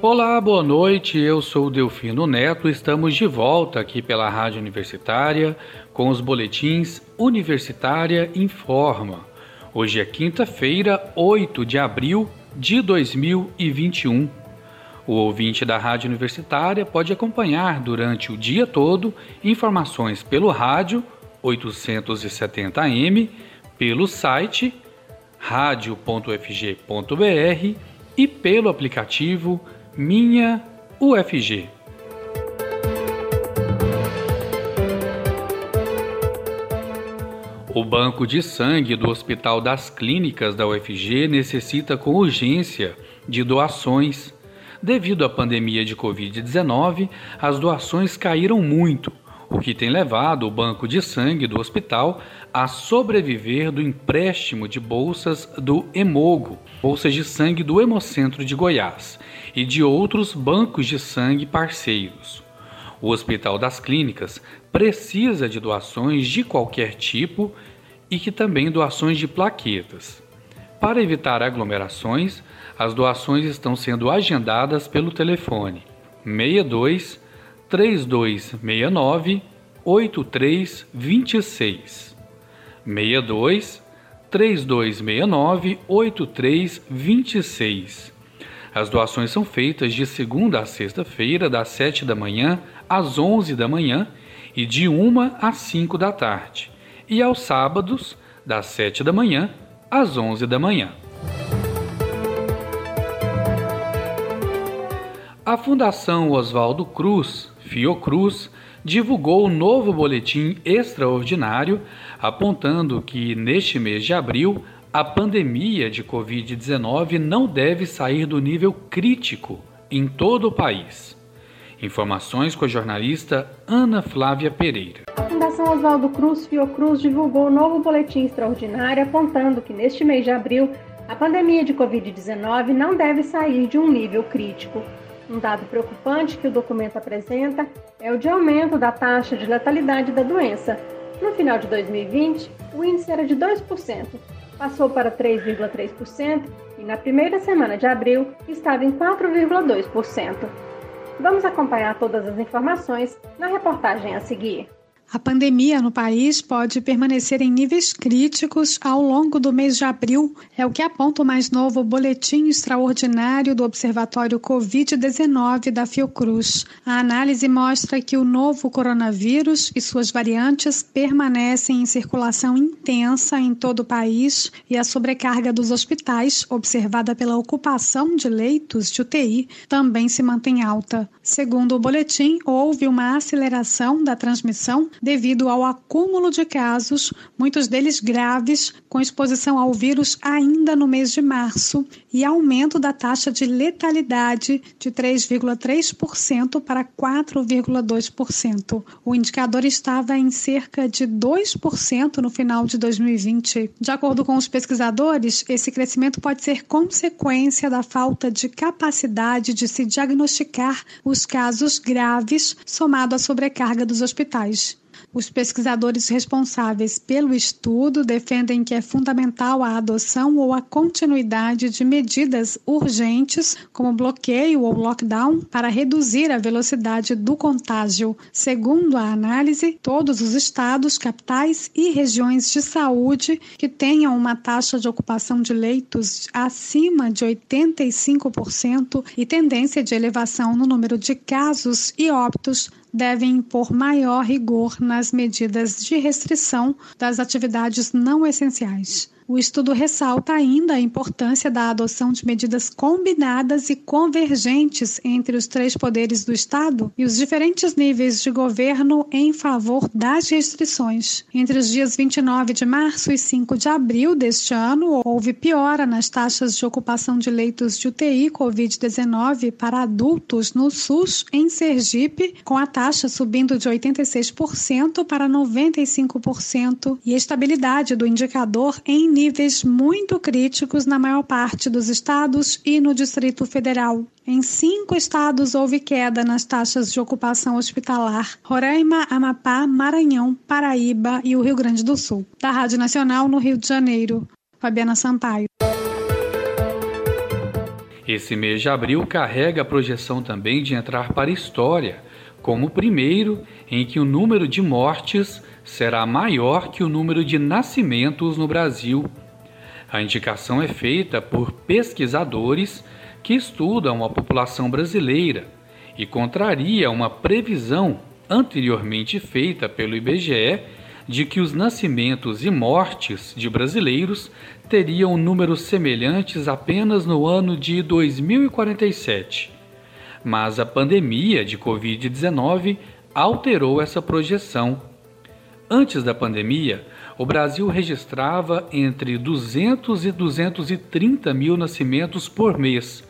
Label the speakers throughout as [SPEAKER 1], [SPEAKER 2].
[SPEAKER 1] Olá, boa noite. Eu sou Delfino Neto. Estamos de volta aqui pela Rádio Universitária com os boletins Universitária Informa. Hoje é quinta-feira, 8 de abril de 2021. O ouvinte da Rádio Universitária pode acompanhar durante o dia todo informações pelo rádio 870m, pelo site radio.fg.br e pelo aplicativo minha UFG. O banco de sangue do Hospital das Clínicas da UFG necessita com urgência de doações. Devido à pandemia de Covid-19, as doações caíram muito, o que tem levado o banco de sangue do hospital a sobreviver do empréstimo de bolsas do Hemogo, bolsas de sangue do Hemocentro de Goiás, e de outros bancos de sangue parceiros. O Hospital das Clínicas precisa de doações de qualquer tipo e que também doações de plaquetas. Para evitar aglomerações, as doações estão sendo agendadas pelo telefone 62 3269 8326 62 3269 8326 as doações são feitas de segunda a sexta-feira, das 7 da manhã às 11 da manhã e de 1 às 5 da tarde, e aos sábados, das 7 da manhã às 11 da manhã. A Fundação Oswaldo Cruz, Fiocruz, divulgou o novo boletim extraordinário apontando que neste mês de abril a pandemia de Covid-19 não deve sair do nível crítico em todo o país. Informações com a jornalista Ana Flávia Pereira.
[SPEAKER 2] A Fundação Oswaldo Cruz Fiocruz divulgou um novo boletim extraordinário apontando que neste mês de abril a pandemia de Covid-19 não deve sair de um nível crítico. Um dado preocupante que o documento apresenta é o de aumento da taxa de letalidade da doença. No final de 2020, o índice era de 2%, passou para 3,3% e na primeira semana de abril estava em 4,2%. Vamos acompanhar todas as informações na reportagem a seguir.
[SPEAKER 3] A pandemia no país pode permanecer em níveis críticos ao longo do mês de abril, é o que aponta o mais novo boletim extraordinário do Observatório Covid-19 da Fiocruz. A análise mostra que o novo coronavírus e suas variantes permanecem em circulação intensa em todo o país e a sobrecarga dos hospitais, observada pela ocupação de leitos de UTI, também se mantém alta. Segundo o boletim, houve uma aceleração da transmissão devido ao acúmulo de casos, muitos deles graves, com exposição ao vírus ainda no mês de março, e aumento da taxa de letalidade de 3,3% para 4,2%. O indicador estava em cerca de 2% no final de 2020. De acordo com os pesquisadores, esse crescimento pode ser consequência da falta de capacidade de se diagnosticar os casos graves, somado à sobrecarga dos hospitais. Os pesquisadores responsáveis pelo estudo defendem que é fundamental a adoção ou a continuidade de medidas urgentes, como bloqueio ou lockdown, para reduzir a velocidade do contágio. Segundo a análise, todos os estados, capitais e regiões de saúde que tenham uma taxa de ocupação de leitos acima de 85% e tendência de elevação no número de casos e óbitos devem impor maior rigor nas medidas de restrição das atividades não essenciais. O estudo ressalta ainda a importância da adoção de medidas combinadas e convergentes entre os três poderes do Estado e os diferentes níveis de governo em favor das restrições. Entre os dias 29 de março e 5 de abril deste ano, houve piora nas taxas de ocupação de leitos de UTI Covid-19 para adultos no SUS em Sergipe, com a taxa subindo de 86% para 95% e estabilidade do indicador em níveis muito críticos na maior parte dos estados e no Distrito Federal. Em cinco estados houve queda nas taxas de ocupação hospitalar: Roraima, Amapá, Maranhão, Paraíba e o Rio Grande do Sul. Da Rádio Nacional no Rio de Janeiro, Fabiana Sampaio.
[SPEAKER 1] Esse mês de abril carrega a projeção também de entrar para a história, como o primeiro em que o número de mortes será maior que o número de nascimentos no Brasil. A indicação é feita por pesquisadores que estudam a população brasileira e contraria uma previsão anteriormente feita pelo IBGE de que os nascimentos e mortes de brasileiros teriam números semelhantes apenas no ano de 2047. Mas a pandemia de Covid-19 alterou essa projeção. Antes da pandemia, o Brasil registrava entre 200 e 230 mil nascimentos por mês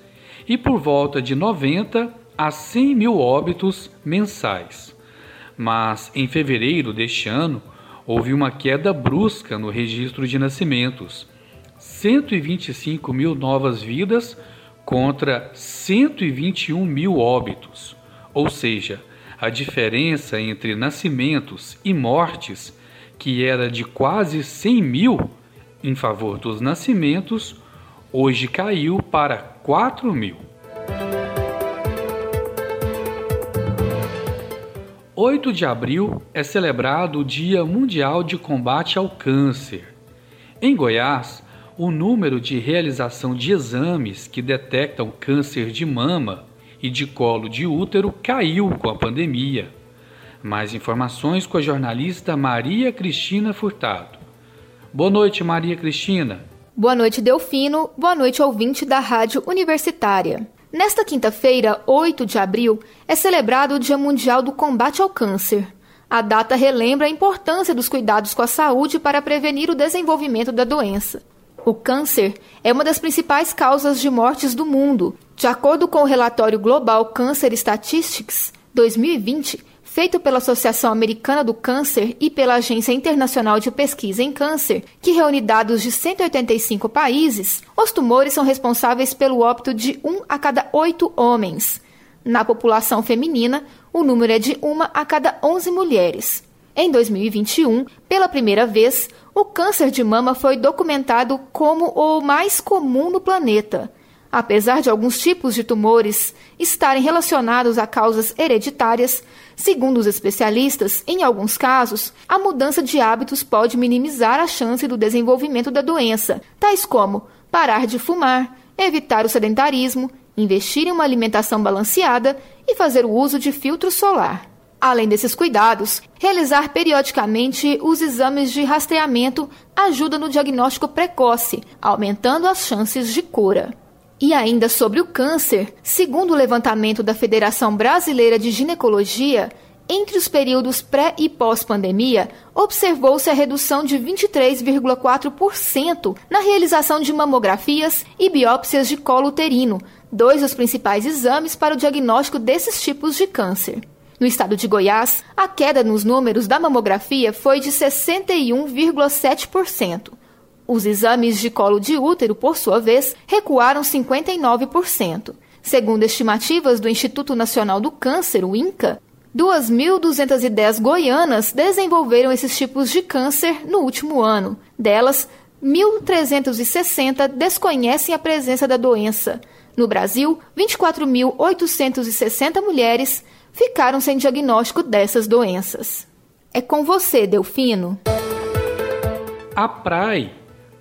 [SPEAKER 1] e por volta de 90 a 100 mil óbitos mensais. Mas em fevereiro deste ano, houve uma queda brusca no registro de nascimentos 125 mil novas vidas contra 121 mil óbitos, ou seja, a diferença entre nascimentos e mortes, que era de quase 100 mil em favor dos nascimentos, hoje caiu para 4 mil. 8 de abril é celebrado o Dia Mundial de Combate ao Câncer. Em Goiás, o número de realização de exames que detectam câncer de mama e de colo de útero caiu com a pandemia. Mais informações com a jornalista Maria Cristina Furtado. Boa noite, Maria Cristina.
[SPEAKER 4] Boa noite, Delfino. Boa noite, ouvinte da Rádio Universitária. Nesta quinta-feira, 8 de abril, é celebrado o Dia Mundial do Combate ao Câncer. A data relembra a importância dos cuidados com a saúde para prevenir o desenvolvimento da doença. O câncer é uma das principais causas de mortes do mundo. De acordo com o relatório Global Cancer Statistics 2020, feito pela Associação Americana do Câncer e pela Agência Internacional de Pesquisa em Câncer, que reúne dados de 185 países, os tumores são responsáveis pelo óbito de 1 a cada 8 homens. Na população feminina, o número é de 1 a cada 11 mulheres. Em 2021, pela primeira vez, o câncer de mama foi documentado como o mais comum no planeta. Apesar de alguns tipos de tumores estarem relacionados a causas hereditárias, segundo os especialistas, em alguns casos, a mudança de hábitos pode minimizar a chance do desenvolvimento da doença, tais como parar de fumar, evitar o sedentarismo, investir em uma alimentação balanceada e fazer o uso de filtro solar. Além desses cuidados, realizar periodicamente os exames de rastreamento ajuda no diagnóstico precoce, aumentando as chances de cura. E ainda sobre o câncer, segundo o levantamento da Federação Brasileira de Ginecologia, entre os períodos pré e pós-pandemia, observou-se a redução de 23,4% na realização de mamografias e biópsias de colo uterino, dois dos principais exames para o diagnóstico desses tipos de câncer. No estado de Goiás, a queda nos números da mamografia foi de 61,7%. Os exames de colo de útero, por sua vez, recuaram 59%. Segundo estimativas do Instituto Nacional do Câncer, o INCA, 2.210 goianas desenvolveram esses tipos de câncer no último ano. Delas, 1.360 desconhecem a presença da doença. No Brasil, 24.860 mulheres ficaram sem diagnóstico dessas doenças. É com você, Delfino.
[SPEAKER 1] A PRAE,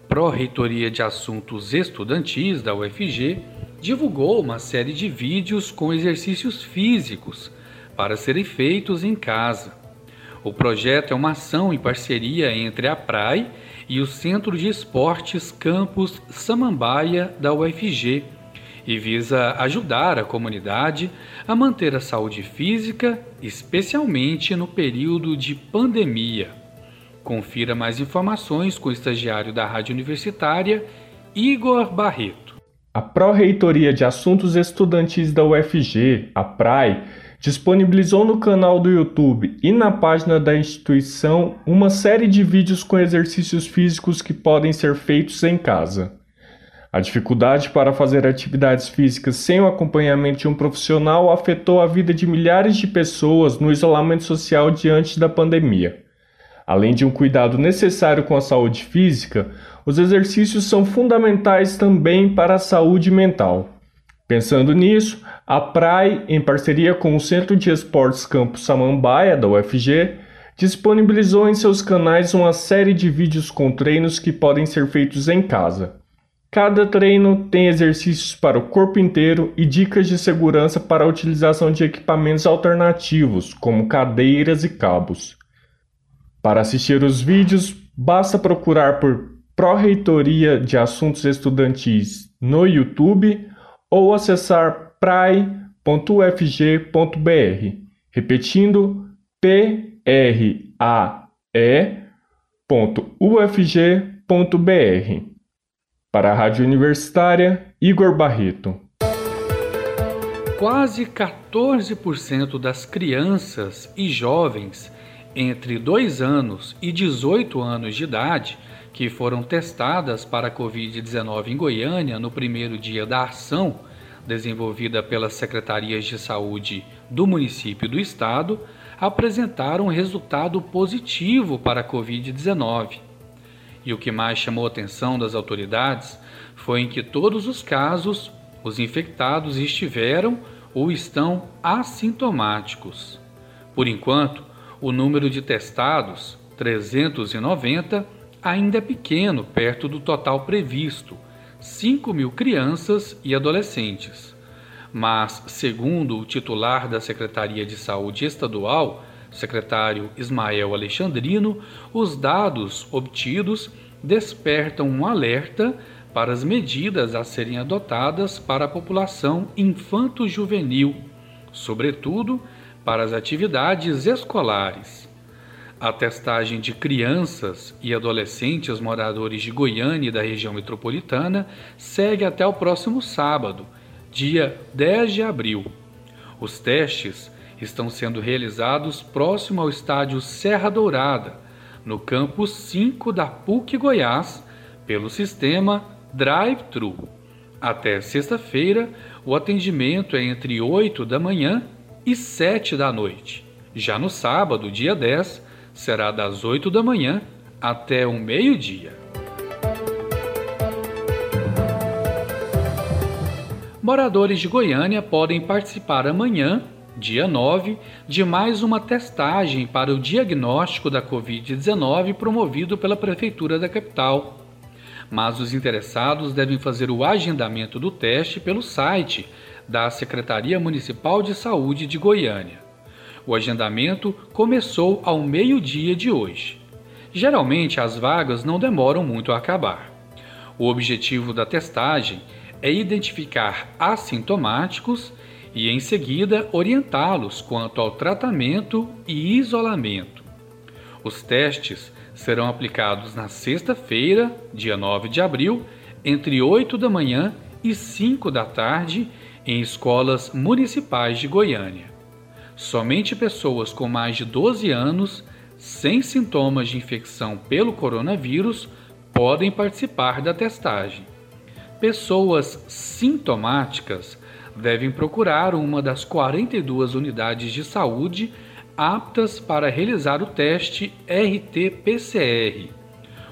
[SPEAKER 1] Pró-Reitoria de Assuntos Estudantis da UFG, divulgou uma série de vídeos com exercícios físicos para serem feitos em casa. O projeto é uma ação em parceria entre a PRAE e o Centro de Esportes Campus Samambaia da UFG e visa ajudar a comunidade a manter a saúde física, especialmente no período de pandemia. Confira mais informações com o estagiário da Rádio Universitária, Igor Barreto.
[SPEAKER 5] A Pró-Reitoria de Assuntos Estudantis da UFG, a PRAE, disponibilizou no canal do YouTube e na página da instituição uma série de vídeos com exercícios físicos que podem ser feitos em casa. A dificuldade para fazer atividades físicas sem o acompanhamento de um profissional afetou a vida de milhares de pessoas no isolamento social diante da pandemia. Além de um cuidado necessário com a saúde física, os exercícios são fundamentais também para a saúde mental. Pensando nisso, a PRAI, em parceria com o Centro de Esportes Campo Samambaia da UFG, disponibilizou em seus canais uma série de vídeos com treinos que podem ser feitos em casa. Cada treino tem exercícios para o corpo inteiro e dicas de segurança para a utilização de equipamentos alternativos, como cadeiras e cabos. Para assistir os vídeos, basta procurar por Pró-Reitoria de Assuntos Estudantis no YouTube ou acessar prai.ufg.br, repetindo prae.ufg.br. Para a Rádio Universitária, Igor Barreto.
[SPEAKER 1] Quase 14% das crianças e jovens entre 2 anos e 18 anos de idade que foram testadas para a Covid-19 em Goiânia no primeiro dia da ação desenvolvida pelas secretarias de saúde do município e do estado apresentaram resultado positivo para a Covid-19. E o que mais chamou a atenção das autoridades foi em que todos os casos, os infectados estiveram ou estão assintomáticos. Por enquanto, o número de testados, 390, ainda é pequeno perto do total previsto, 5 mil crianças e adolescentes. Mas, segundo o titular da Secretaria de Saúde Estadual, secretário Ismael Alexandrino, os dados obtidos despertam um alerta para as medidas a serem adotadas para a população infanto-juvenil, sobretudo para as atividades escolares. A testagem de crianças e adolescentes moradores de Goiânia e da região metropolitana segue até o próximo sábado, dia 10 de abril. Os testes estão sendo realizados próximo ao estádio Serra Dourada, no campus 5 da PUC Goiás, pelo sistema Drive-Thru. Até sexta-feira, o atendimento é entre 8 da manhã e 7 da noite. Já no sábado, dia 10, será das 8 da manhã até o meio-dia. Moradores de Goiânia podem participar amanhã, dia 9, de mais uma testagem para o diagnóstico da Covid-19 promovido pela Prefeitura da capital. Mas os interessados devem fazer o agendamento do teste pelo site da Secretaria Municipal de Saúde de Goiânia. O agendamento começou ao meio-dia de hoje. Geralmente as vagas não demoram muito a acabar. O objetivo da testagem é identificar assintomáticos e, em seguida, orientá-los quanto ao tratamento e isolamento. Os testes serão aplicados na sexta-feira, dia 9 de abril, entre 8 da manhã e 5 da tarde, em escolas municipais de Goiânia. Somente pessoas com mais de 12 anos, sem sintomas de infecção pelo coronavírus, podem participar da testagem. Pessoas sintomáticas devem procurar uma das 42 unidades de saúde aptas para realizar o teste RT-PCR.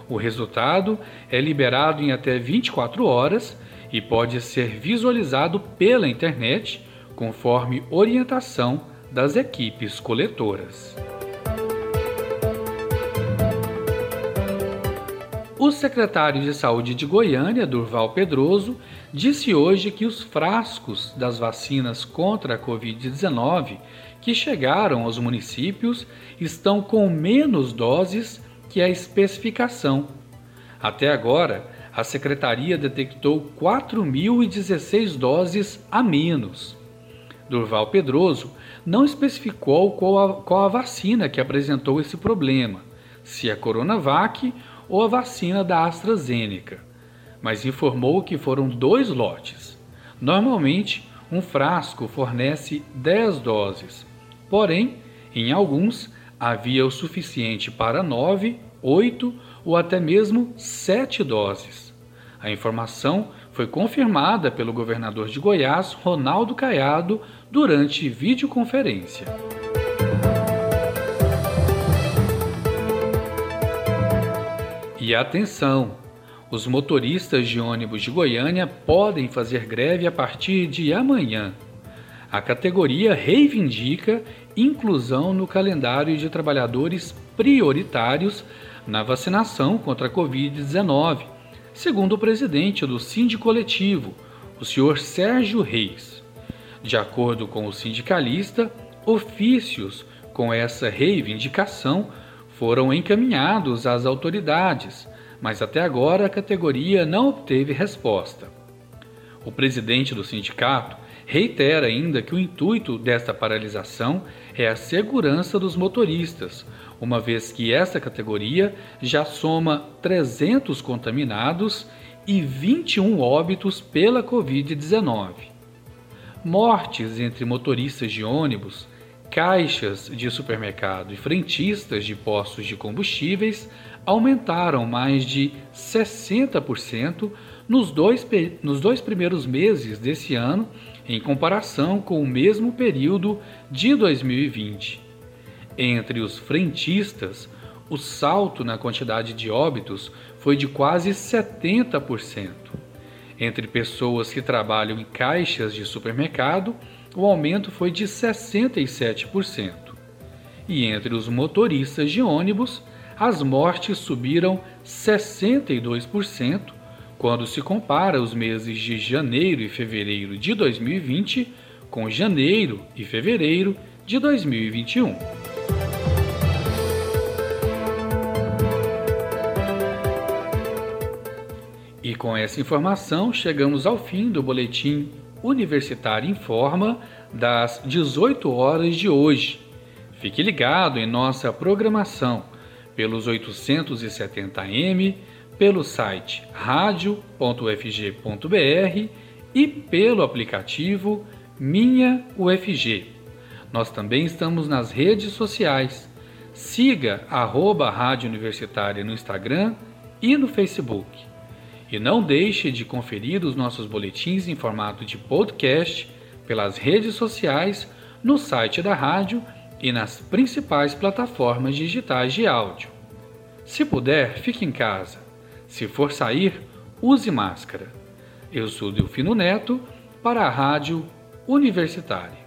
[SPEAKER 1] O resultado é liberado em até 24 horas e pode ser visualizado pela internet conforme orientação das equipes coletoras. O secretário de Saúde de Goiânia, Durval Pedroso, disse hoje que os frascos das vacinas contra a Covid-19 que chegaram aos municípios estão com menos doses que a especificação. Até agora, a secretaria detectou 4.016 doses a menos. Durval Pedroso não especificou qual a, qual a vacina que apresentou esse problema, se é Coronavac ou a vacina da AstraZeneca, mas informou que foram dois lotes. Normalmente, um frasco fornece 10 doses, porém, em alguns, havia o suficiente para 9, 8 ou até mesmo 7 doses. A informação foi confirmada pelo governador de Goiás, Ronaldo Caiado, durante videoconferência. E atenção! Os motoristas de ônibus de Goiânia podem fazer greve a partir de amanhã. A categoria reivindica inclusão no calendário de trabalhadores prioritários na vacinação contra a Covid-19, segundo o presidente do Sindicoletivo, Coletivo, o senhor Sérgio Reis. De acordo com o sindicalista, ofícios com essa reivindicação foram encaminhados às autoridades, mas até agora a categoria não obteve resposta. O presidente do sindicato reitera ainda que o intuito desta paralisação é a segurança dos motoristas, uma vez que esta categoria já soma 300 contaminados e 21 óbitos pela Covid-19. Mortes entre motoristas de ônibus, caixas de supermercado e frentistas de postos de combustíveis aumentaram mais de 60% nos dois, nos dois primeiros meses desse ano, em comparação com o mesmo período de 2020. Entre os frentistas, o salto na quantidade de óbitos foi de quase 70%. Entre pessoas que trabalham em caixas de supermercado, o aumento foi de 67%. E entre os motoristas de ônibus, as mortes subiram 62% quando se compara os meses de janeiro e fevereiro de 2020 com janeiro e fevereiro de 2021. E com essa informação chegamos ao fim do boletim Universitário Informa das 18 horas de hoje. Fique ligado em nossa programação pelos 870m, pelo site radio.ufg.br e pelo aplicativo Minha UFG. Nós também estamos nas redes sociais. Siga arroba Rádio Universitária no Instagram e no Facebook. E não deixe de conferir os nossos boletins em formato de podcast pelas redes sociais, no site da rádio e nas principais plataformas digitais de áudio. Se puder, fique em casa. Se for sair, use máscara. Eu sou Delfino Neto para a Rádio Universitária.